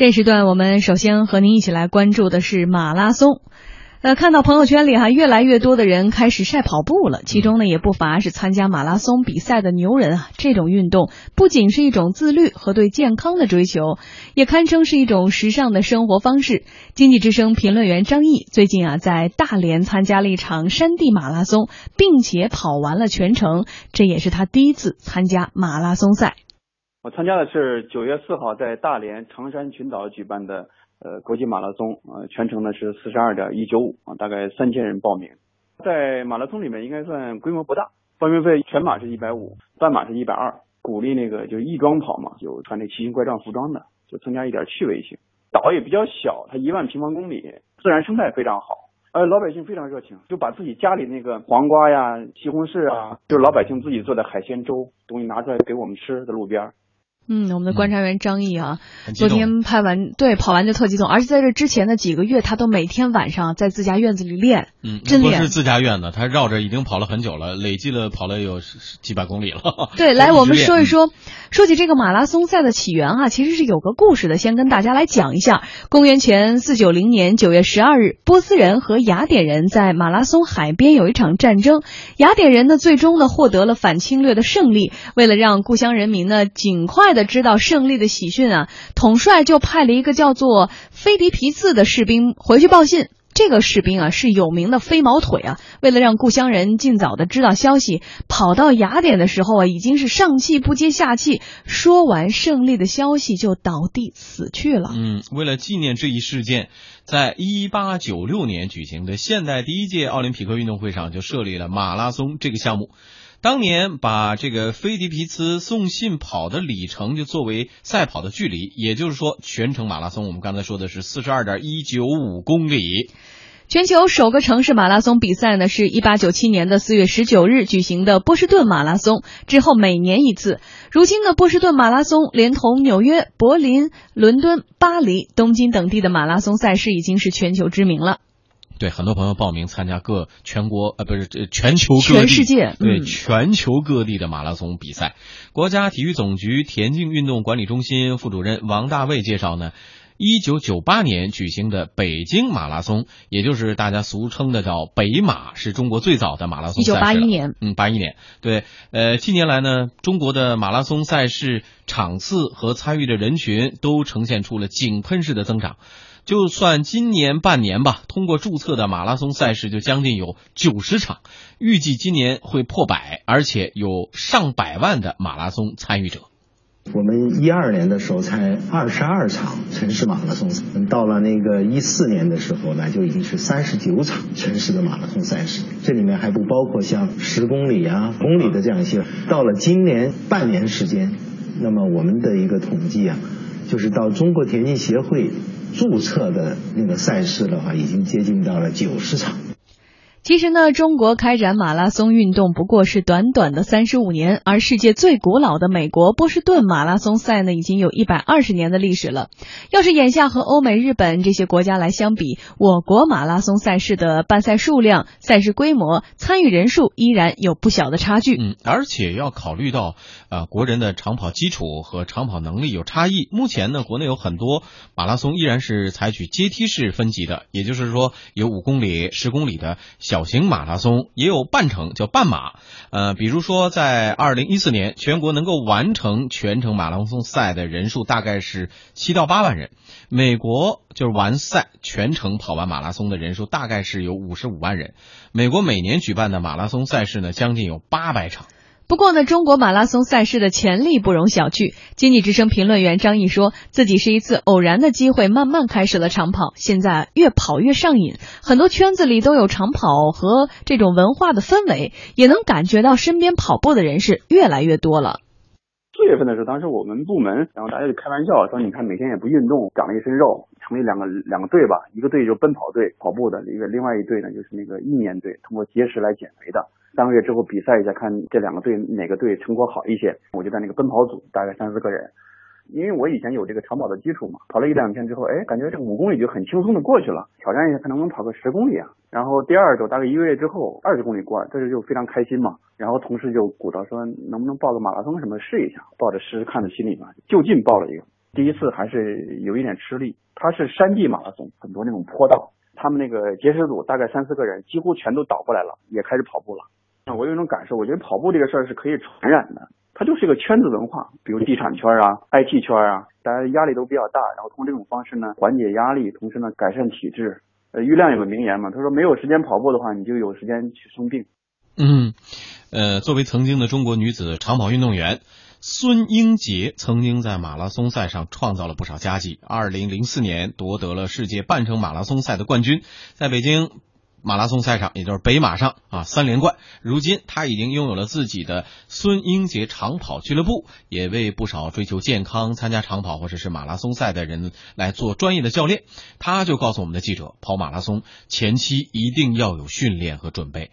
这时段我们首先和您一起来关注的是马拉松。呃，看到朋友圈里哈，越来越多的人开始晒跑步了，其中呢也不乏是参加马拉松比赛的牛人啊。这种运动不仅是一种自律和对健康的追求，也堪称是一种时尚的生活方式。经济之声评论员张毅最近啊在大连参加了一场山地马拉松，并且跑完了全程，这也是他第一次参加马拉松赛。我参加的是九月四号在大连长山群岛举办的。呃，国际马拉松，呃，全程呢是四十二点一九五啊，大概三千人报名。在马拉松里面应该算规模不大，报名费全马是一百五，半马是一百二。鼓励那个就是义装跑嘛，有穿那奇形怪状服装的，就增加一点趣味性。岛也比较小，它一万平方公里，自然生态非常好，呃，老百姓非常热情，就把自己家里那个黄瓜呀、西红柿啊，就是老百姓自己做的海鲜粥东西拿出来给我们吃，在路边。嗯，我们的观察员张毅啊，昨天拍完对跑完就特激动，而且在这之前的几个月，他都每天晚上在自家院子里练，嗯，真不是自家院子，他绕着已经跑了很久了，累计了跑了有几百公里了。对，来我们说一说，说起这个马拉松赛的起源啊，其实是有个故事的，先跟大家来讲一下。公元前四九零年九月十二日，波斯人和雅典人在马拉松海边有一场战争，雅典人呢最终呢获得了反侵略的胜利，为了让故乡人民呢尽快的。知道胜利的喜讯啊，统帅就派了一个叫做菲迪皮茨的士兵回去报信。这个士兵啊是有名的飞毛腿啊，为了让故乡人尽早的知道消息，跑到雅典的时候啊，已经是上气不接下气，说完胜利的消息就倒地死去了。嗯，为了纪念这一事件，在一八九六年举行的现代第一届奥林匹克运动会上就设立了马拉松这个项目。当年把这个菲迪皮茨送信跑的里程就作为赛跑的距离，也就是说全程马拉松，我们刚才说的是四十二点一九五公里。全球首个城市马拉松比赛呢，是一八九七年的四月十九日举行的波士顿马拉松，之后每年一次。如今的波士顿马拉松连同纽约、柏林、伦敦、巴黎、东京等地的马拉松赛事已经是全球知名了。对，很多朋友报名参加各全国呃不是这全球各地全世界对全球各地的马拉松比赛。国家体育总局田径运动管理中心副主任王大卫介绍呢，一九九八年举行的北京马拉松，也就是大家俗称的叫北马，是中国最早的马拉松赛事。一九八一年，嗯，八一年。对，呃，近年来呢，中国的马拉松赛事场次和参与的人群都呈现出了井喷式的增长。就算今年半年吧，通过注册的马拉松赛事就将近有九十场，预计今年会破百，而且有上百万的马拉松参与者。我们一二年的时候才二十二场城市马拉松，到了那个一四年的时候呢，就已经是三十九场城市的马拉松赛事，这里面还不包括像十公里啊、公里的这样一些。到了今年半年时间，那么我们的一个统计啊，就是到中国田径协会。注册的那个赛事的话，已经接近到了九十场。其实呢，中国开展马拉松运动不过是短短的三十五年，而世界最古老的美国波士顿马拉松赛呢，已经有一百二十年的历史了。要是眼下和欧美、日本这些国家来相比，我国马拉松赛事的办赛数量、赛事规模、参与人数依然有不小的差距。嗯，而且要考虑到，呃，国人的长跑基础和长跑能力有差异。目前呢，国内有很多马拉松依然是采取阶梯式分级的，也就是说，有五公里、十公里的。小型马拉松也有半程，叫半马。呃，比如说在二零一四年，全国能够完成全程马拉松赛的人数大概是七到八万人。美国就是完赛全程跑完马拉松的人数大概是有五十五万人。美国每年举办的马拉松赛事呢，将近有八百场。不过呢，中国马拉松赛事的潜力不容小觑。经济之声评论员张毅说自己是一次偶然的机会，慢慢开始了长跑，现在越跑越上瘾。很多圈子里都有长跑和这种文化的氛围，也能感觉到身边跑步的人是越来越多了。四月份的时候，当时我们部门，然后大家就开玩笑说：“你看每天也不运动，长了一身肉，成立两个两个队吧，一个队就奔跑队，跑步的；一个另外一队呢，就是那个意念队，通过节食来减肥的。”三个月之后比赛一下，看这两个队哪个队成果好一些。我就在那个奔跑组，大概三四个人。因为我以前有这个长跑的基础嘛，跑了一两天之后，哎，感觉这五公里就很轻松的过去了。挑战一下，看能不能跑个十公里啊。然后第二周大概一个月之后，二十公里过，这时就非常开心嘛。然后同事就鼓捣说，能不能报个马拉松什么试一下？抱着试试看的心理嘛，就近报了一个。第一次还是有一点吃力。它是山地马拉松，很多那种坡道，他们那个结识组大概三四个人，几乎全都倒过来了，也开始跑步了。我有一种感受，我觉得跑步这个事儿是可以传染的，它就是一个圈子文化，比如地产圈啊、IT 圈啊，大家压力都比较大，然后通过这种方式呢缓解压力，同时呢改善体质。呃，于亮有个名言嘛，他说没有时间跑步的话，你就有时间去生病。嗯，呃，作为曾经的中国女子长跑运动员。孙英杰曾经在马拉松赛上创造了不少佳绩。二零零四年夺得了世界半程马拉松赛的冠军，在北京马拉松赛上，也就是北马上啊三连冠。如今他已经拥有了自己的孙英杰长跑俱乐部，也为不少追求健康、参加长跑或者是马拉松赛的人来做专业的教练。他就告诉我们的记者，跑马拉松前期一定要有训练和准备。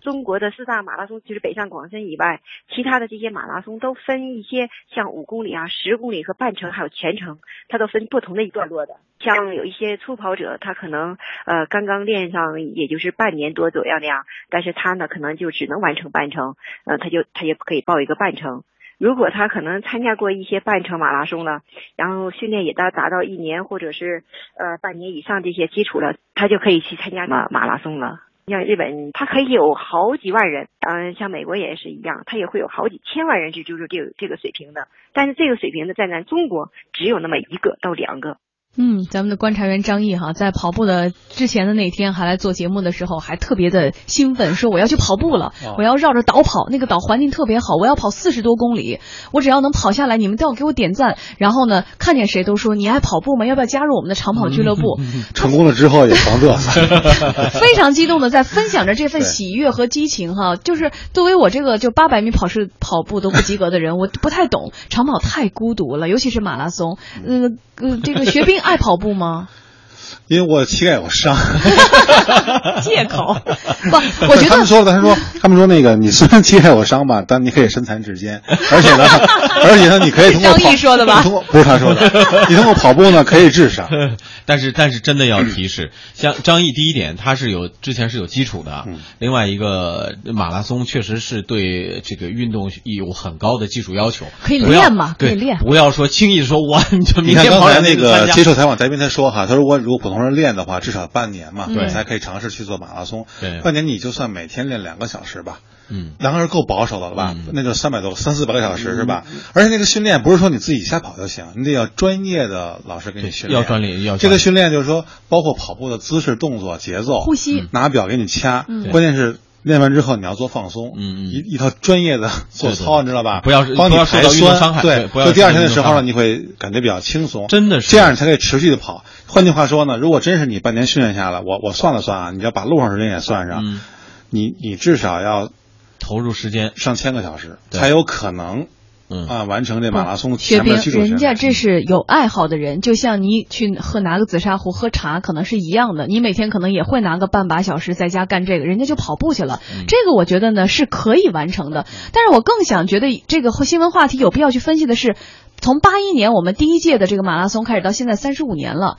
中国的四大马拉松，就是北上广深以外，其他的这些马拉松都分一些，像五公里啊、十公里和半程，还有全程，它都分不同的一段落的。像有一些初跑者，他可能呃刚刚练上，也就是半年多左右那样，但是他呢可能就只能完成半程，呃，他就他也可以报一个半程。如果他可能参加过一些半程马拉松了，然后训练也到达到一年或者是呃半年以上这些基础了，他就可以去参加马马拉松了。像日本，它可以有好几万人，嗯，像美国也是一样，它也会有好几千万人去就是这个这个水平的。但是这个水平的，在咱中国只有那么一个到两个。嗯，咱们的观察员张毅哈，在跑步的之前的那天还来做节目的时候，还特别的兴奋，说我要去跑步了，我要绕着岛跑，那个岛环境特别好，我要跑四十多公里，我只要能跑下来，你们都要给我点赞。然后呢，看见谁都说你爱跑步吗？要不要加入我们的长跑俱乐部？成功了之后也狂嘚瑟，非常激动的在分享着这份喜悦和激情哈。就是作为我这个就八百米跑是跑步都不及格的人，我不太懂长跑太孤独了，尤其是马拉松，嗯呃，这个学兵。爱跑步吗？因为我膝盖有伤，借口不，我觉得他们说的，他说他们说那个你虽然膝盖有伤吧，但你可以身残志坚，而且呢，而且呢，你可以通过张毅说的吧？通过不是他说的，你通过跑步呢可以治伤。但是但是真的要提示，像张毅第一点他是有之前是有基础的，另外一个马拉松确实是对这个运动有很高的技术要求，可以练嘛？可以练，不要说轻易说我你就明天跑那个接受采访嘉宾他说哈，他说我如果普通。人练的话，至少半年嘛，对，才可以尝试去做马拉松。对，半年你就算每天练两个小时吧，嗯，两个人够保守的了吧？那就三百多、三四百个小时是吧？而且那个训练不是说你自己瞎跑就行，你得要专业的老师给你训练。要专业，要这个训练就是说，包括跑步的姿势、动作、节奏、呼吸，拿表给你掐。关键是。练完之后你要做放松，嗯嗯，一一套专业的做操，你知道吧？不要帮你排酸，对，就第二天的时候呢，你会感觉比较轻松，真的是这样你才可以持续的跑。换句话说呢，如果真是你半年训练下来，我我算了算啊，你要把路上时间也算上，你你至少要投入时间上千个小时，才有可能。嗯啊，完成这马拉松。雪冰，人家这是有爱好的人，就像你去喝拿个紫砂壶喝茶，可能是一样的。你每天可能也会拿个半把小时在家干这个，人家就跑步去了。这个我觉得呢是可以完成的。但是我更想觉得这个新闻话题有必要去分析的是，从八一年我们第一届的这个马拉松开始到现在三十五年了。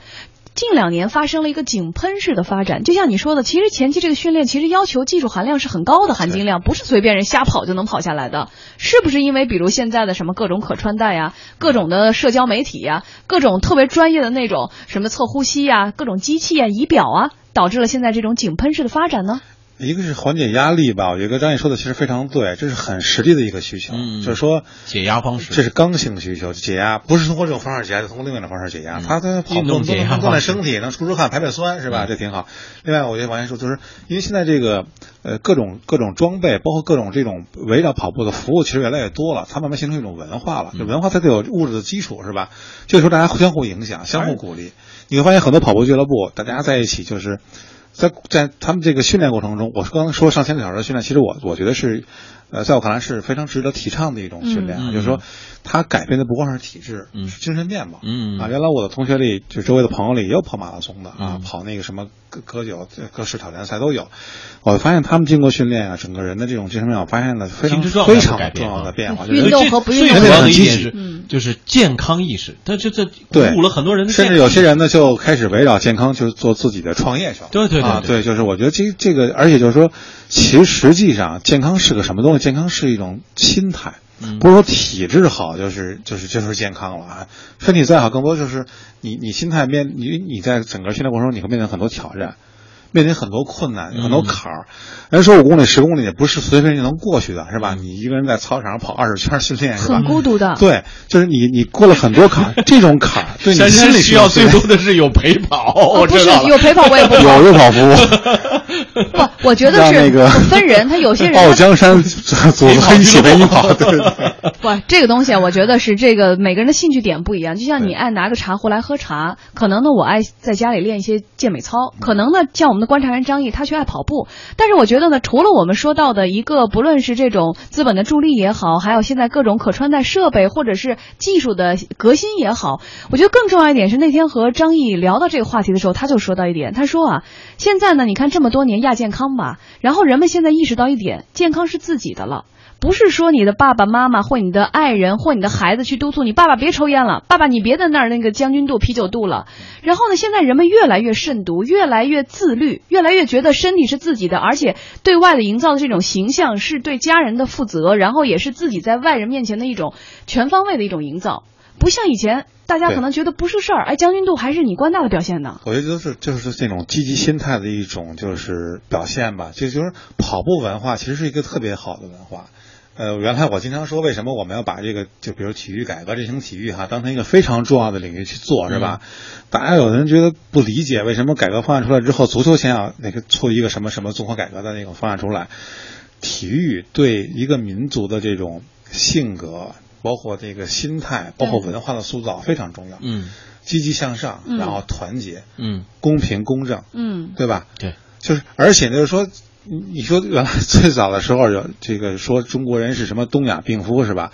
近两年发生了一个井喷式的发展，就像你说的，其实前期这个训练其实要求技术含量是很高的，含金量不是随便人瞎跑就能跑下来的。是不是因为比如现在的什么各种可穿戴呀，各种的社交媒体呀，各种特别专业的那种什么测呼吸呀，各种机器啊、仪表啊，导致了现在这种井喷式的发展呢？一个是缓解压力吧，我觉得张毅说的其实非常对，这是很实际的一个需求，就是说解压方式，这是刚性需求，解压不是通过这种方式解压，就通过另外一种方式解压。他他跑动解压，锻炼身体，能出出汗、排排酸，是吧？这挺好。另外，我觉得王先说，就是因为现在这个呃各种各种装备，包括各种这种围绕跑步的服务，其实越来越多了，它慢慢形成一种文化了。就文化它得有物质的基础，是吧？就是说大家相互影响，相互鼓励。你会发现很多跑步俱乐部，大家在一起就是。在在他们这个训练过程中，我刚刚说上千个小时的训练，其实我我觉得是，呃，在我看来是非常值得提倡的一种训练啊，就是说。它改变的不光是体质，嗯，精神面貌，嗯啊，原来我的同学里，就周围的朋友里也有跑马拉松的啊，跑那个什么各各酒各式挑战赛都有。我发现他们经过训练啊，整个人的这种精神面貌发现了非常非常重要的变化。运动和不运动最主要的一点是，就是健康意识。他这这鼓舞了很多人的，甚至有些人呢就开始围绕健康就做自己的创业去了。对对对，对，就是我觉得这这个，而且就是说，其实实际上健康是个什么东西？健康是一种心态。不是说体质好就是就是就是健康了啊。身体再好，更多就是你你心态面你你在整个训练过程中，你会面临很多挑战。面临很多困难，很多坎儿。人说五公里、十公里也不是随便就能过去的，是吧？你一个人在操场上跑二十圈训练，是吧？很孤独的。对，就是你，你过了很多坎儿，这种坎儿对你心里需要最多的是有陪跑。我不是有陪跑，我也不有路跑服务。不，我觉得是那个分人，他有些人 报江山组合一起陪你跑。对 不，这个东西我觉得是这个每个人的兴趣点不一样。就像你爱拿个茶壶来喝茶，可能呢我爱在家里练一些健美操，可能呢像我们的。观察员张毅，他却爱跑步，但是我觉得呢，除了我们说到的一个，不论是这种资本的助力也好，还有现在各种可穿戴设备或者是技术的革新也好，我觉得更重要一点是那天和张毅聊到这个话题的时候，他就说到一点，他说啊，现在呢，你看这这么多年亚健康吧，然后人们现在意识到一点，健康是自己的了。不是说你的爸爸妈妈或你的爱人或你的孩子去督促你，爸爸别抽烟了，爸爸你别在那儿那个将军肚啤酒肚了。然后呢，现在人们越来越慎独，越来越自律，越来越觉得身体是自己的，而且对外的营造的这种形象是对家人的负责，然后也是自己在外人面前的一种全方位的一种营造。不像以前，大家可能觉得不是事儿，哎，将军肚还是你官大的表现呢。我觉得就是就是这种积极心态的一种就是表现吧，就就是跑步文化其实是一个特别好的文化。呃，原来我经常说，为什么我们要把这个，就比如体育改革这项体育哈，当成一个非常重要的领域去做，是吧？大家有的人觉得不理解，为什么改革方案出来之后，足球先要那个出一个什么什么综合改革的那种方案出来？体育对一个民族的这种性格，包括这个心态，包括文化的塑造非常重要。嗯，积极向上，然后团结，嗯，公平公正，嗯，对吧？对，就是而且就是说。你你说原来最早的时候有这个说中国人是什么东亚病夫是吧？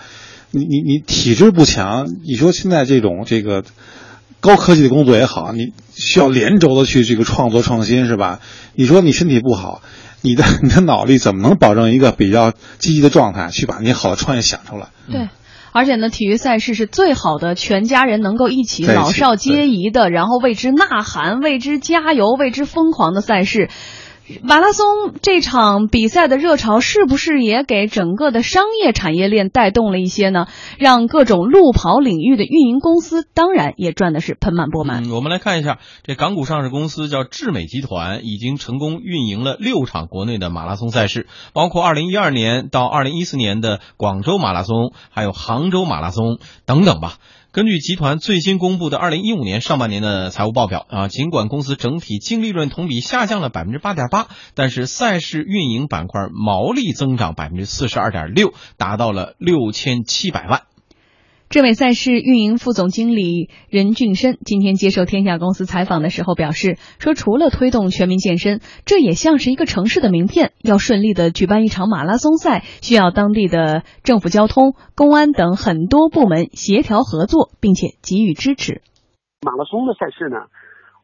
你你你体质不强，你说现在这种这个高科技的工作也好，你需要连轴的去这个创作创新是吧？你说你身体不好，你的你的脑力怎么能保证一个比较积极的状态，去把你好的创意想出来？对，而且呢，体育赛事是最好的，全家人能够一起老少皆宜的，然后为之呐喊、为之加油、为之疯狂的赛事。马拉松这场比赛的热潮是不是也给整个的商业产业链带动了一些呢？让各种路跑领域的运营公司当然也赚的是盆满钵满。我们来看一下，这港股上市公司叫智美集团，已经成功运营了六场国内的马拉松赛事，包括二零一二年到二零一四年的广州马拉松，还有杭州马拉松等等吧。根据集团最新公布的二零一五年上半年的财务报表啊，尽管公司整体净利润同比下降了百分之八点八，但是赛事运营板块毛利增长百分之四十二点六，达到了六千七百万。智美赛事运营副总经理任俊生今天接受天下公司采访的时候表示，说除了推动全民健身，这也像是一个城市的名片。要顺利的举办一场马拉松赛，需要当地的政府、交通、公安等很多部门协调合作，并且给予支持。马拉松的赛事呢？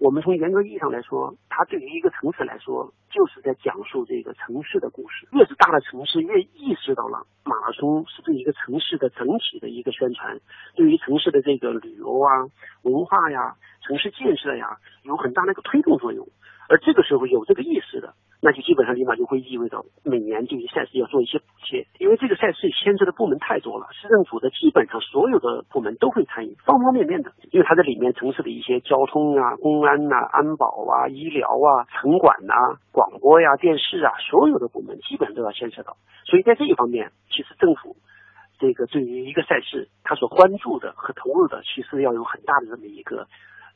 我们从严格意义上来说，它对于一个城市来说，就是在讲述这个城市的故事。越是大的城市，越意识到了马拉松是对一个城市的整体的一个宣传，对于城市的这个旅游啊、文化呀、城市建设呀，有很大的一个推动作用。而这个时候有这个意识的。那就基本上立马就会意味着每年对于赛事要做一些补贴，因为这个赛事牵涉的部门太多了，市政府的基本上所有的部门都会参与，方方面面的，因为它在里面城市的一些交通啊、公安呐、安保啊、医疗啊、城管呐、广播呀、电视啊，所有的部门基本上都要牵涉到，所以在这一方面，其实政府这个对于一个赛事，他所关注的和投入的，其实要有很大的这么一个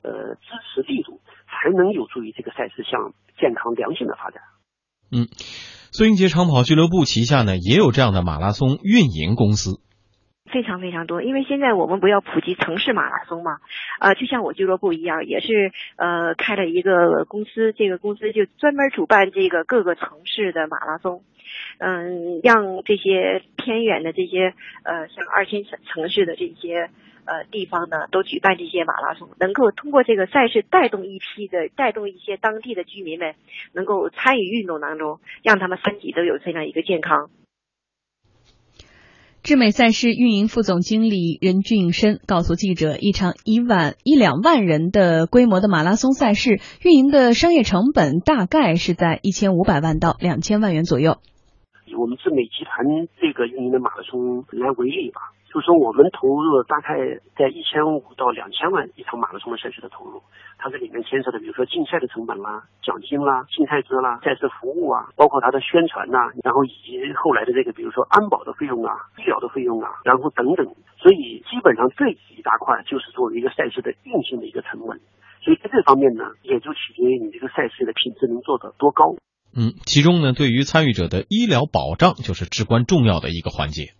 呃支持力度，才能有助于这个赛事向健康良性的发展。嗯，孙英杰长跑俱乐部旗下呢也有这样的马拉松运营公司，非常非常多。因为现在我们不要普及城市马拉松嘛，呃，就像我俱乐部一样，也是呃开了一个公司，这个公司就专门主办这个各个城市的马拉松，嗯，让这些偏远的这些呃像二线城城市的这些。呃，地方呢都举办这些马拉松，能够通过这个赛事带动一批的，带动一些当地的居民们能够参与运动当中，让他们身体都有这样一个健康。智美赛事运营副总经理任俊生告诉记者，一场一万一两万人的规模的马拉松赛事，运营的商业成本大概是在一千五百万到两千万元左右。我们智美集团这个运营的马拉松来为例吧。就是说我们投入大概在一千五到两千万一场马拉松的赛事的投入，它这里面牵涉的，比如说竞赛的成本啦、奖金啦、竞赛制啦、赛事服务啊，包括它的宣传呐，然后以及后来的这个，比如说安保的费用啊、医疗的费用啊，然后等等，所以基本上这一大块就是作为一个赛事的运行的一个成本，所以在这方面呢，也就取决于你这个赛事的品质能做得多高。嗯，其中呢，对于参与者的医疗保障就是至关重要的一个环节。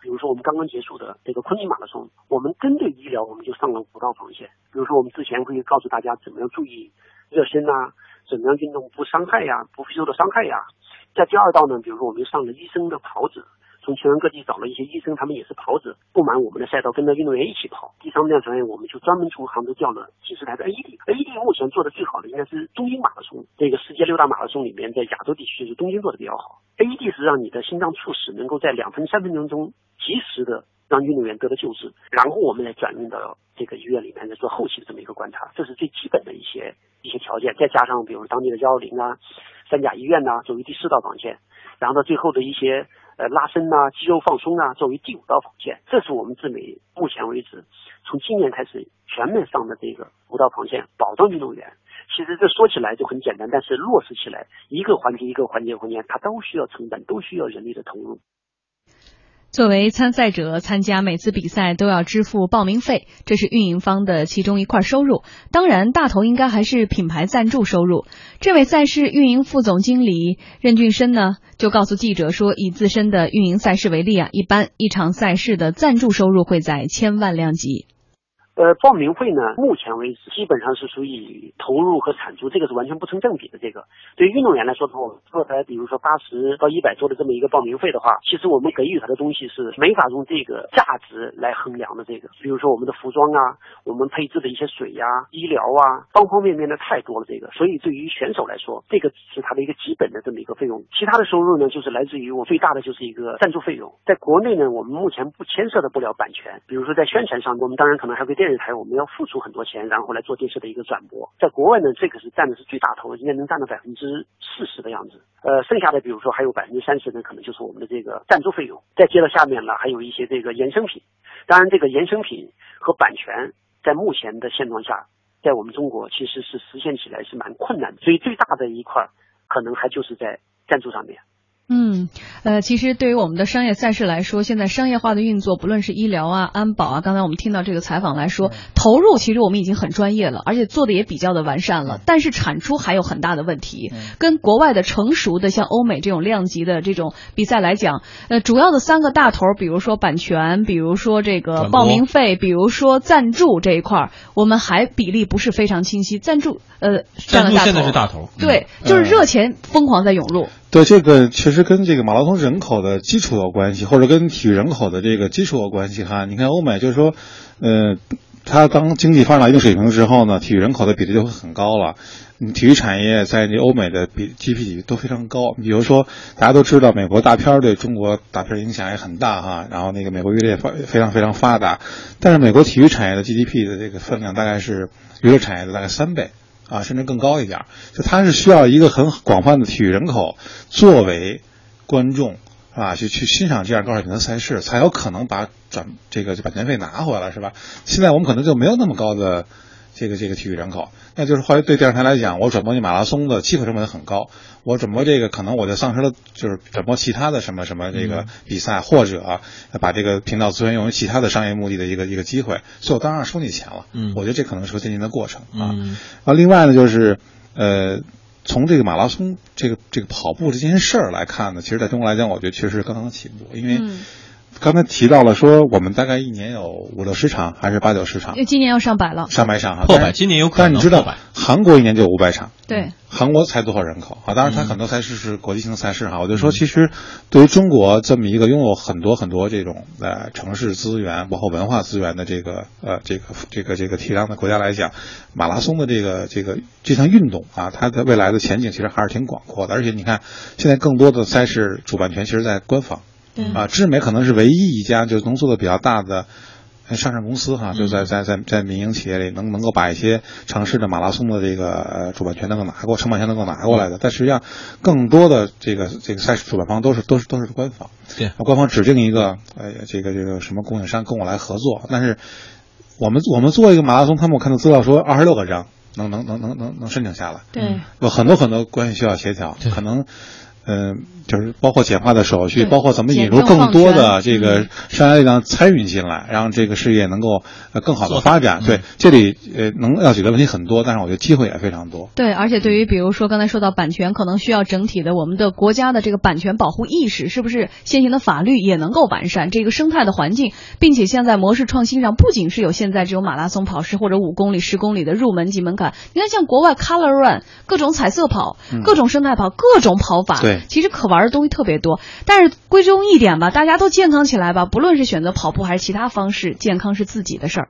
比如说我们刚刚结束的这个昆明马拉松，我们针对医疗，我们就上了五道防线。比如说我们之前会告诉大家怎么样注意热身啊，怎么样运动不伤害呀，不会受到伤害呀。在第二道呢，比如说我们上了医生的袍子。从全国各地找了一些医生，他们也是跑者，布满我们的赛道，跟着运动员一起跑。第三辆船员，我们就专门从杭州调了几十台的 AED。AED 目前做的最好的应该是东京马拉松，这个世界六大马拉松里面，在亚洲地区就是东京做的比较好。AED 是让你的心脏猝死能够在两分三分钟中及时的让运动员得到救治，然后我们再转运到这个医院里面来做后期的这么一个观察，这是最基本的一些一些条件。再加上比如当地的幺幺零啊、三甲医院呐，作为第四道防线，然后到最后的一些。呃，拉伸呐，肌肉放松啊，作为第五道防线，这是我们自美目前为止从今年开始全面上的这个五道防线，保障运动员。其实这说起来就很简单，但是落实起来，一个环节一个环节环节，它都需要成本，都需要人力的投入。作为参赛者，参加每次比赛都要支付报名费，这是运营方的其中一块收入。当然，大头应该还是品牌赞助收入。这位赛事运营副总经理任俊生呢，就告诉记者说，以自身的运营赛事为例啊，一般一场赛事的赞助收入会在千万量级。呃，报名费呢，目前为止基本上是属于投入和产出，这个是完全不成正比的。这个对于运动员来说的话，坐台比如说八十到一百多的这么一个报名费的话，其实我们给予他的东西是没法用这个价值来衡量的。这个，比如说我们的服装啊，我们配置的一些水呀、医疗啊，方方面面的太多了。这个，所以对于选手来说，这个是他的一个基本的这么一个费用。其他的收入呢，就是来自于我最大的就是一个赞助费用。在国内呢，我们目前不牵涉的不了版权，比如说在宣传上，我们当然可能还会电视台我们要付出很多钱，然后来做电视的一个转播。在国外呢，这个是占的是最大头，应该能占到百分之四十的样子。呃，剩下的比如说还有百分之三十呢，可能就是我们的这个赞助费用。再接到下面呢，还有一些这个衍生品。当然，这个衍生品和版权在目前的现状下，在我们中国其实是实现起来是蛮困难的。所以最大的一块可能还就是在赞助上面。嗯，呃，其实对于我们的商业赛事来说，现在商业化的运作，不论是医疗啊、安保啊，刚才我们听到这个采访来说，投入其实我们已经很专业了，而且做的也比较的完善了，但是产出还有很大的问题。跟国外的成熟的像欧美这种量级的这种比赛来讲，呃，主要的三个大头，比如说版权，比如说这个报名费，比如说赞助这一块，我们还比例不是非常清晰。赞助，呃，赞助现在是大头，对，就是热钱疯狂在涌入。对，这个确实跟这个马拉松人口的基础有关系，或者跟体育人口的这个基础有关系哈。你看欧美，就是说，呃，它当经济发展到一定水平之后呢，体育人口的比例就会很高了。嗯，体育产业在那欧美的比 GDP 都非常高。比如说，大家都知道美国大片对中国大片影响也很大哈。然后那个美国娱乐发非常非常发达，但是美国体育产业的 GDP 的这个分量大概是娱乐产业的大概三倍。啊，甚至更高一点，就它是需要一个很广泛的体育人口作为观众，啊，去去欣赏这样高水平的赛事，才有可能把转这个版权费拿回来，是吧？现在我们可能就没有那么高的。这个这个体育人口，那就是后来对电视台来讲，我转播你马拉松的机会成本很高，我转播这个可能我就丧失了，就是转播其他的什么什么这个比赛，或者把这个频道资源用于其他的商业目的的一个一个机会，所以我当然收你钱了。嗯，我觉得这可能是个渐进的过程啊。啊，另外呢，就是呃，从这个马拉松这个这个跑步这件事儿来看呢，其实在中国来讲，我觉得确实刚刚起步，因为。刚才提到了说，我们大概一年有五六十场，还是八九十场？今年要上百了，上百场啊，破百，今年有可能。但你知道，韩国一年就有五百场。对，韩国才多少人口啊？当然，它很多赛事是国际性赛事哈。我就说，其实对于中国这么一个拥有很多很多这种呃城市资源，包括文化资源的这个呃这个这个这个体量的国家来讲，马拉松的这个这个这项运动啊，它的未来的前景其实还是挺广阔的。而且你看，现在更多的赛事主办权其实在官方。啊，智美可能是唯一一家就是能做的比较大的上市公司哈，就在在在在民营企业里能能够把一些城市的马拉松的这个主办权能够拿过，承办权能够拿过来的。但实际上，更多的这个这个赛事主办方都是都是都是官方，对，官方指定一个呃这个这个什么供应商跟我来合作。但是我们我们做一个马拉松，他们我看到资料说二十六个章能能能能能能申请下来，对，有很多很多关系需要协调，可能。嗯，就是包括简化的手续，包括怎么引入更多的这个商业力量参与进来，让这个事业能够更好的发展。对，这里呃能要解决问题很多，但是我觉得机会也非常多。对，而且对于比如说刚才说到版权，可能需要整体的我们的国家的这个版权保护意识，是不是现行的法律也能够完善这个生态的环境，并且现在模式创新上不仅是有现在这种马拉松跑式或者五公里、十公里的入门级门槛，你看像国外 Color Run 各种彩色跑、各种生态跑、各种跑法。其实可玩的东西特别多，但是归中一点吧，大家都健康起来吧，不论是选择跑步还是其他方式，健康是自己的事儿。